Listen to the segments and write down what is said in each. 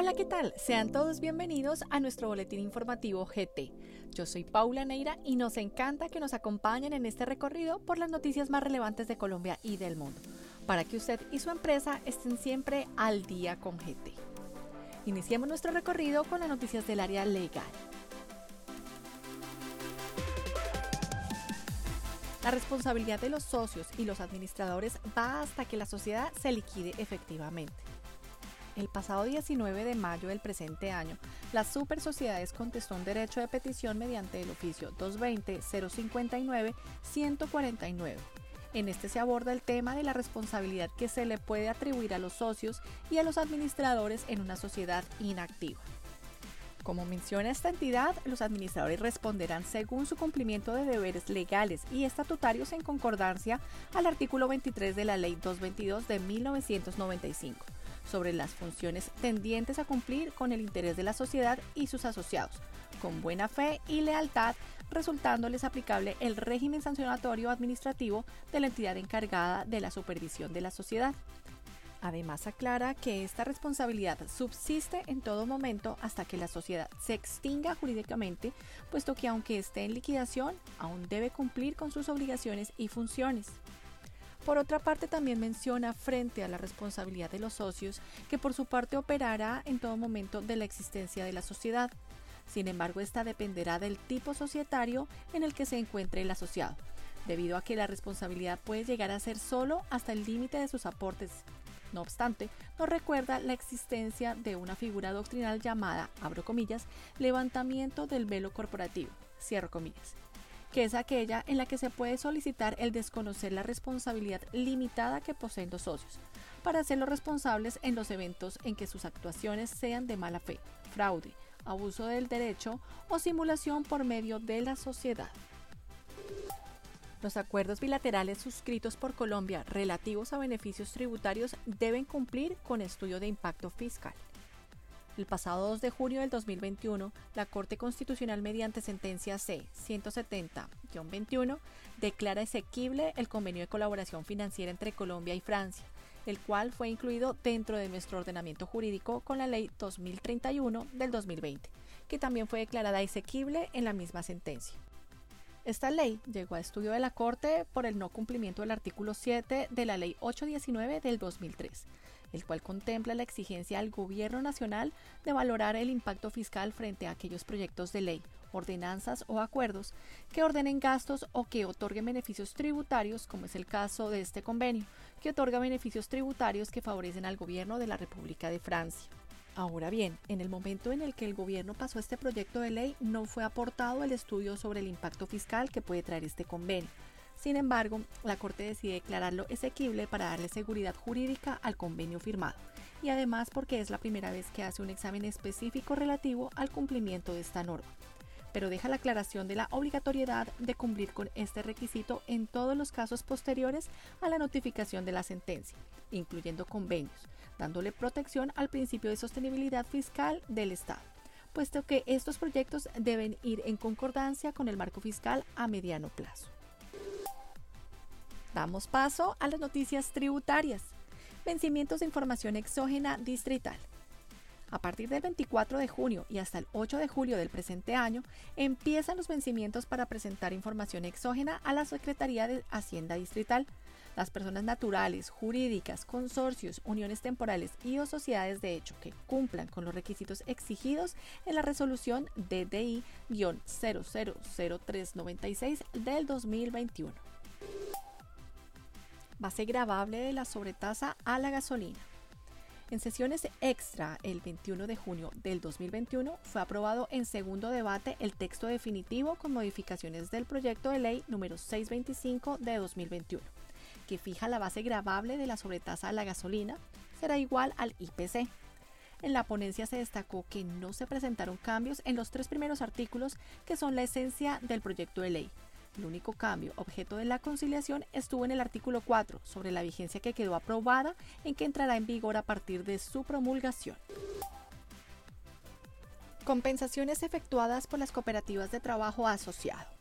Hola, ¿qué tal? Sean todos bienvenidos a nuestro boletín informativo GT. Yo soy Paula Neira y nos encanta que nos acompañen en este recorrido por las noticias más relevantes de Colombia y del mundo, para que usted y su empresa estén siempre al día con GT. Iniciemos nuestro recorrido con las noticias del área legal. La responsabilidad de los socios y los administradores va hasta que la sociedad se liquide efectivamente. El pasado 19 de mayo del presente año, las super sociedades contestó un derecho de petición mediante el oficio 220-059-149. En este se aborda el tema de la responsabilidad que se le puede atribuir a los socios y a los administradores en una sociedad inactiva. Como menciona esta entidad, los administradores responderán según su cumplimiento de deberes legales y estatutarios en concordancia al artículo 23 de la Ley 222 de 1995 sobre las funciones tendientes a cumplir con el interés de la sociedad y sus asociados, con buena fe y lealtad, resultándoles aplicable el régimen sancionatorio administrativo de la entidad encargada de la supervisión de la sociedad. Además aclara que esta responsabilidad subsiste en todo momento hasta que la sociedad se extinga jurídicamente, puesto que aunque esté en liquidación, aún debe cumplir con sus obligaciones y funciones. Por otra parte, también menciona frente a la responsabilidad de los socios que por su parte operará en todo momento de la existencia de la sociedad. Sin embargo, esta dependerá del tipo societario en el que se encuentre el asociado, debido a que la responsabilidad puede llegar a ser solo hasta el límite de sus aportes. No obstante, nos recuerda la existencia de una figura doctrinal llamada, abro comillas, levantamiento del velo corporativo, cierro comillas, que es aquella en la que se puede solicitar el desconocer la responsabilidad limitada que poseen los socios, para hacerlos responsables en los eventos en que sus actuaciones sean de mala fe, fraude, abuso del derecho o simulación por medio de la sociedad. Los acuerdos bilaterales suscritos por Colombia relativos a beneficios tributarios deben cumplir con estudio de impacto fiscal. El pasado 2 de junio del 2021, la Corte Constitucional mediante sentencia C-170-21 declara exequible el convenio de colaboración financiera entre Colombia y Francia, el cual fue incluido dentro de nuestro ordenamiento jurídico con la Ley 2031 del 2020, que también fue declarada exequible en la misma sentencia. Esta ley llegó a estudio de la Corte por el no cumplimiento del artículo 7 de la Ley 819 del 2003 el cual contempla la exigencia al Gobierno Nacional de valorar el impacto fiscal frente a aquellos proyectos de ley, ordenanzas o acuerdos que ordenen gastos o que otorguen beneficios tributarios, como es el caso de este convenio, que otorga beneficios tributarios que favorecen al Gobierno de la República de Francia. Ahora bien, en el momento en el que el gobierno pasó este proyecto de ley, no fue aportado el estudio sobre el impacto fiscal que puede traer este convenio sin embargo, la Corte decide declararlo exequible para darle seguridad jurídica al convenio firmado y además porque es la primera vez que hace un examen específico relativo al cumplimiento de esta norma pero deja la aclaración de la obligatoriedad de cumplir con este requisito en todos los casos posteriores a la notificación de la sentencia, incluyendo convenios, dándole protección al principio de sostenibilidad fiscal del Estado, puesto que estos proyectos deben ir en concordancia con el marco fiscal a mediano plazo. Damos paso a las noticias tributarias. Vencimientos de información exógena distrital. A partir del 24 de junio y hasta el 8 de julio del presente año, empiezan los vencimientos para presentar información exógena a la Secretaría de Hacienda Distrital. Las personas naturales, jurídicas, consorcios, uniones temporales y o sociedades de hecho que cumplan con los requisitos exigidos en la resolución DDI-000396 del 2021 base gravable de la sobretasa a la gasolina. En sesiones extra, el 21 de junio del 2021, fue aprobado en segundo debate el texto definitivo con modificaciones del proyecto de ley número 625 de 2021, que fija la base gravable de la sobretasa a la gasolina, será igual al IPC. En la ponencia se destacó que no se presentaron cambios en los tres primeros artículos que son la esencia del proyecto de ley, el único cambio objeto de la conciliación estuvo en el artículo 4 sobre la vigencia que quedó aprobada en que entrará en vigor a partir de su promulgación. Compensaciones efectuadas por las cooperativas de trabajo asociado.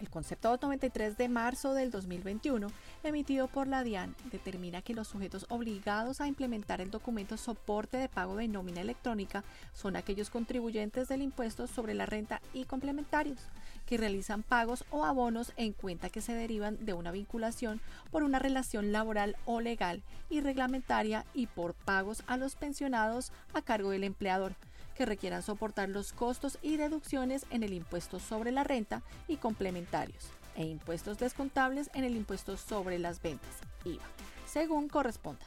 El concepto 293 de marzo del 2021, emitido por la DIAN, determina que los sujetos obligados a implementar el documento soporte de pago de nómina electrónica son aquellos contribuyentes del impuesto sobre la renta y complementarios que realizan pagos o abonos en cuenta que se derivan de una vinculación por una relación laboral o legal y reglamentaria y por pagos a los pensionados a cargo del empleador que requieran soportar los costos y deducciones en el impuesto sobre la renta y complementarios e impuestos descontables en el impuesto sobre las ventas, IVA, según corresponda.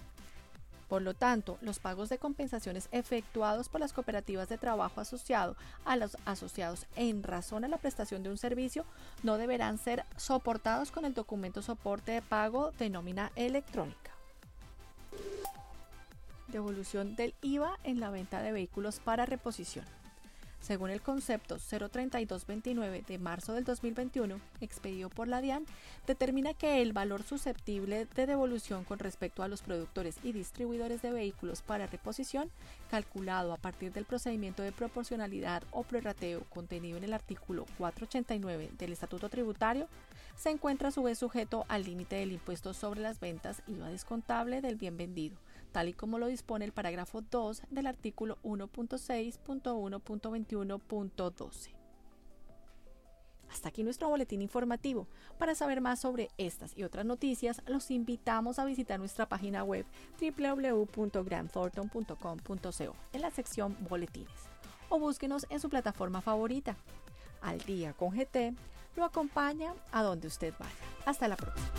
Por lo tanto, los pagos de compensaciones efectuados por las cooperativas de trabajo asociado a los asociados en razón a la prestación de un servicio no deberán ser soportados con el documento soporte de pago de nómina electrónica. Devolución del IVA en la venta de vehículos para reposición. Según el concepto 03229 de marzo del 2021, expedido por la DIAN, determina que el valor susceptible de devolución con respecto a los productores y distribuidores de vehículos para reposición, calculado a partir del procedimiento de proporcionalidad o prorrateo contenido en el artículo 489 del Estatuto Tributario, se encuentra a su vez sujeto al límite del impuesto sobre las ventas IVA descontable del bien vendido tal y como lo dispone el parágrafo 2 del artículo 1.6.1.21.12. Hasta aquí nuestro boletín informativo. Para saber más sobre estas y otras noticias, los invitamos a visitar nuestra página web www.grandthornton.com.co en la sección Boletines o búsquenos en su plataforma favorita. Al día con GT lo acompaña a donde usted vaya. Hasta la próxima.